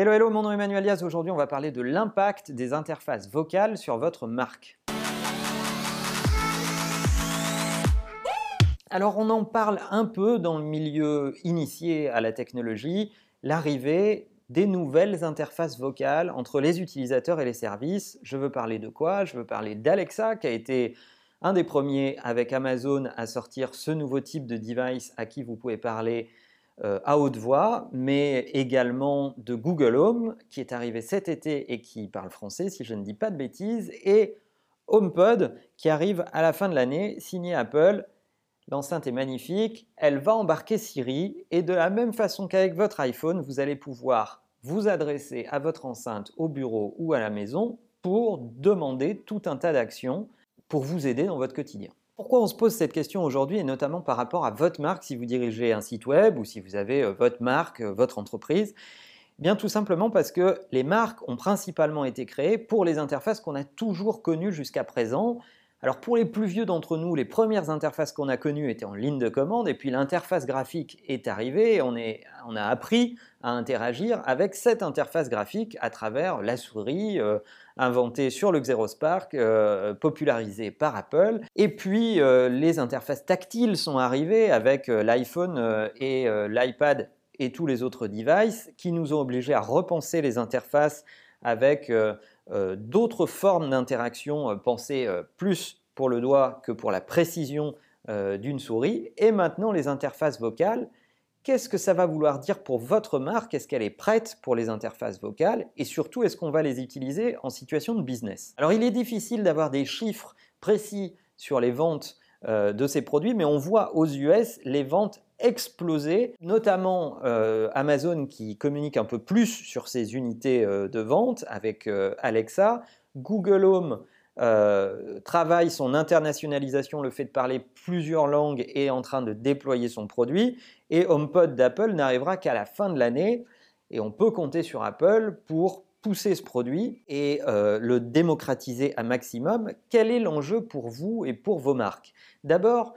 Hello, hello, mon nom est Emmanuel Diaz. Aujourd'hui, on va parler de l'impact des interfaces vocales sur votre marque. Alors, on en parle un peu dans le milieu initié à la technologie, l'arrivée des nouvelles interfaces vocales entre les utilisateurs et les services. Je veux parler de quoi? Je veux parler d'Alexa, qui a été un des premiers avec Amazon à sortir ce nouveau type de device à qui vous pouvez parler à haute voix, mais également de Google Home, qui est arrivé cet été et qui parle français, si je ne dis pas de bêtises, et HomePod, qui arrive à la fin de l'année, signé Apple. L'enceinte est magnifique, elle va embarquer Siri, et de la même façon qu'avec votre iPhone, vous allez pouvoir vous adresser à votre enceinte au bureau ou à la maison pour demander tout un tas d'actions pour vous aider dans votre quotidien. Pourquoi on se pose cette question aujourd'hui et notamment par rapport à votre marque si vous dirigez un site web ou si vous avez euh, votre marque, euh, votre entreprise? Bien tout simplement parce que les marques ont principalement été créées pour les interfaces qu'on a toujours connues jusqu'à présent, alors pour les plus vieux d'entre nous, les premières interfaces qu'on a connues étaient en ligne de commande et puis l'interface graphique est arrivée et on, a appris à interagir avec cette interface graphique à travers la souris euh, inventée sur le Xerospark, euh, popularisée par Apple. Et puis euh, les interfaces tactiles sont arrivées avec l'iPhone et l'iPad et tous les autres devices qui nous ont obligés à repenser les interfaces avec euh, d'autres formes d'interaction euh, pensées euh, plus pour le doigt que pour la précision d'une souris, et maintenant les interfaces vocales. Qu'est-ce que ça va vouloir dire pour votre marque? Est-ce qu'elle est prête pour les interfaces vocales? Et surtout, est-ce qu'on va les utiliser en situation de business? Alors, il est difficile d'avoir des chiffres précis sur les ventes de ces produits, mais on voit aux US les ventes explosé, notamment euh, Amazon qui communique un peu plus sur ses unités euh, de vente avec euh, Alexa, Google Home travaille son internationalisation, le fait de parler plusieurs langues et en train de déployer son produit, et HomePod d'Apple n'arrivera qu'à la fin de l'année, et on peut compter sur Apple pour pousser ce produit et le démocratiser à maximum. Quel est l'enjeu pour vous et pour vos marques? D'abord,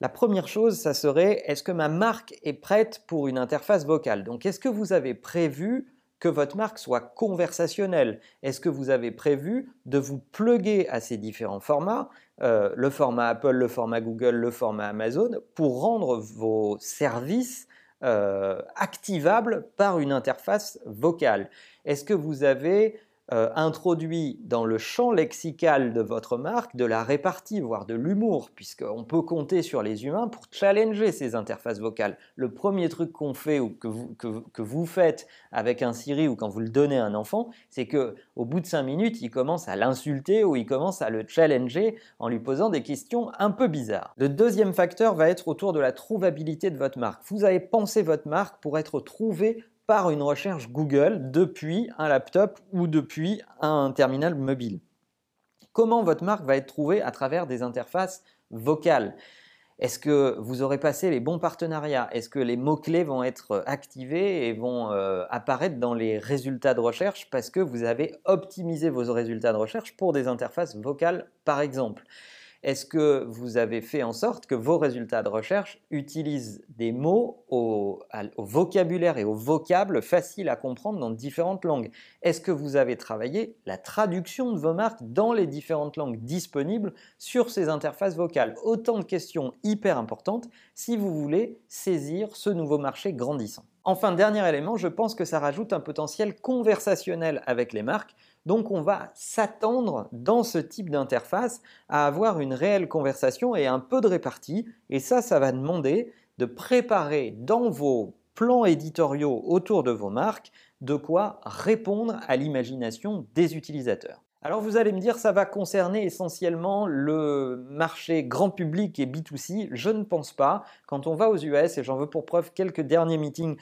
la première chose, ça serait est-ce que ma marque est prête pour une interface vocale? Donc, est-ce que vous avez prévu que votre marque soit conversationnelle? Est-ce que vous avez prévu de vous pluguer à ces différents formats, euh, le format Apple, le format Google, le format Amazon, pour rendre vos services euh, activables par une interface vocale? Est-ce que vous avez euh, introduit dans le champ lexical de votre marque de la répartie, voire de l'humour, puisqu'on peut compter sur les humains pour challenger ces interfaces vocales. Le premier truc qu'on fait ou que vous, faites avec un Siri ou quand vous le donnez à un enfant, c'est que au bout de cinq minutes, il commence à l'insulter ou il commence à le challenger en lui posant des questions un peu bizarres. Le deuxième facteur va être autour de la trouvabilité de votre marque. Vous avez pensé votre marque pour être trouvée par une recherche Google depuis un laptop ou depuis un terminal mobile. Comment votre marque va être trouvée à travers des interfaces vocales? Est-ce que vous aurez passé les bons partenariats? Est-ce que les mots-clés vont être activés et vont euh, apparaître dans les résultats de recherche parce que vous avez optimisé vos résultats de recherche pour des interfaces vocales par exemple? Est-ce que vous avez fait en sorte que vos résultats de recherche utilisent des mots au, vocabulaire et au vocable faciles à comprendre dans différentes langues? Est-ce que vous avez travaillé la traduction de vos marques dans les différentes langues disponibles sur ces interfaces vocales? Autant de questions hyper importantes si vous voulez saisir ce nouveau marché grandissant. Enfin, dernier élément, je pense que ça rajoute un potentiel conversationnel avec les marques. Donc on va s'attendre dans ce type d'interface à avoir une réelle conversation et un peu de répartie. Et ça, ça va demander de préparer dans vos plans éditoriaux autour de vos marques de quoi répondre à l'imagination des utilisateurs. Alors vous allez me dire, ça va concerner essentiellement le marché grand public et B2C. Je ne pense pas. Quand on va aux US, et j'en veux pour preuve quelques derniers meetings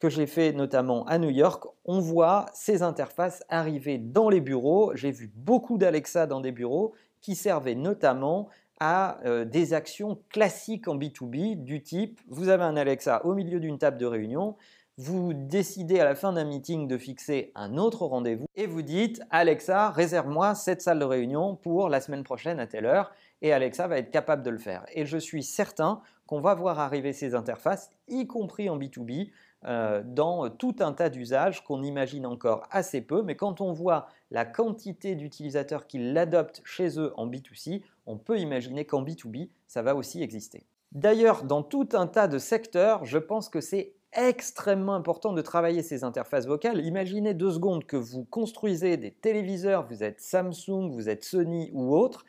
que j'ai fait notamment à New York, on voit ces interfaces arriver dans les bureaux. J'ai vu beaucoup d'Alexa dans des bureaux qui servaient notamment à euh, des actions classiques en B2B du type, vous avez un Alexa au milieu d'une table de réunion, vous décidez à la fin d'un meeting de fixer un autre rendez-vous et vous dites Alexa, réserve-moi cette salle de réunion pour la semaine prochaine à telle heure et Alexa va être capable de le faire. Et je suis certain qu'on va voir arriver ces interfaces, y compris en B2B, euh, dans tout un tas d'usages qu'on imagine encore assez peu, mais quand on voit la quantité d'utilisateurs qui l'adoptent chez eux en B2C, on peut imaginer qu'en B2B, ça va aussi exister. D'ailleurs, dans tout un tas de secteurs, je pense que c'est extrêmement important de travailler ces interfaces vocales. Imaginez deux secondes que vous construisez des téléviseurs, vous êtes Samsung, vous êtes Sony ou autre.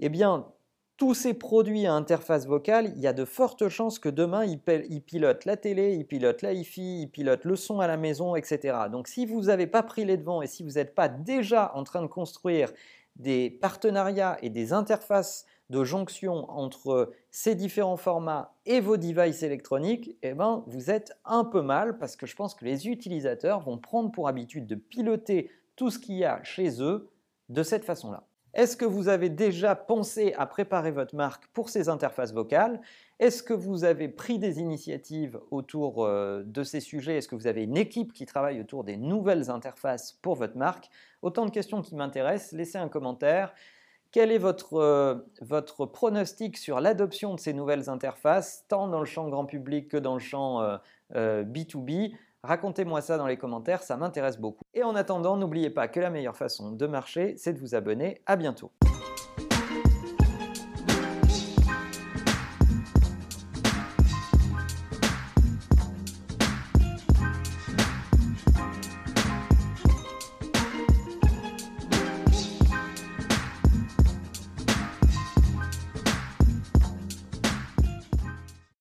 Eh bien, tous ces produits à interface vocale, il y a de fortes chances que demain, ils, pilotent la télé, ils pilotent la hi-fi, ils pilotent le son à la maison, etc. Donc si vous n'avez pas pris les devants et si vous n'êtes pas déjà en train de construire des partenariats et des interfaces de jonction entre ces différents formats et vos devices électroniques, eh ben, vous êtes un peu mal parce que je pense que les utilisateurs vont prendre pour habitude de piloter tout ce qu'il y a chez eux de cette façon-là. Est-ce que vous avez déjà pensé à préparer votre marque pour ces interfaces vocales? Est-ce que vous avez pris des initiatives autour euh, de ces sujets? Est-ce que vous avez une équipe qui travaille autour des nouvelles interfaces pour votre marque? Autant de questions qui m'intéressent, laissez un commentaire. Quel est votre, euh, votre pronostic sur l'adoption de ces nouvelles interfaces, tant dans le champ grand public que dans le champ B2B euh, Racontez-moi ça dans les commentaires, ça m'intéresse beaucoup. Et en attendant, n'oubliez pas que la meilleure façon de marcher, c'est de vous abonner. À bientôt.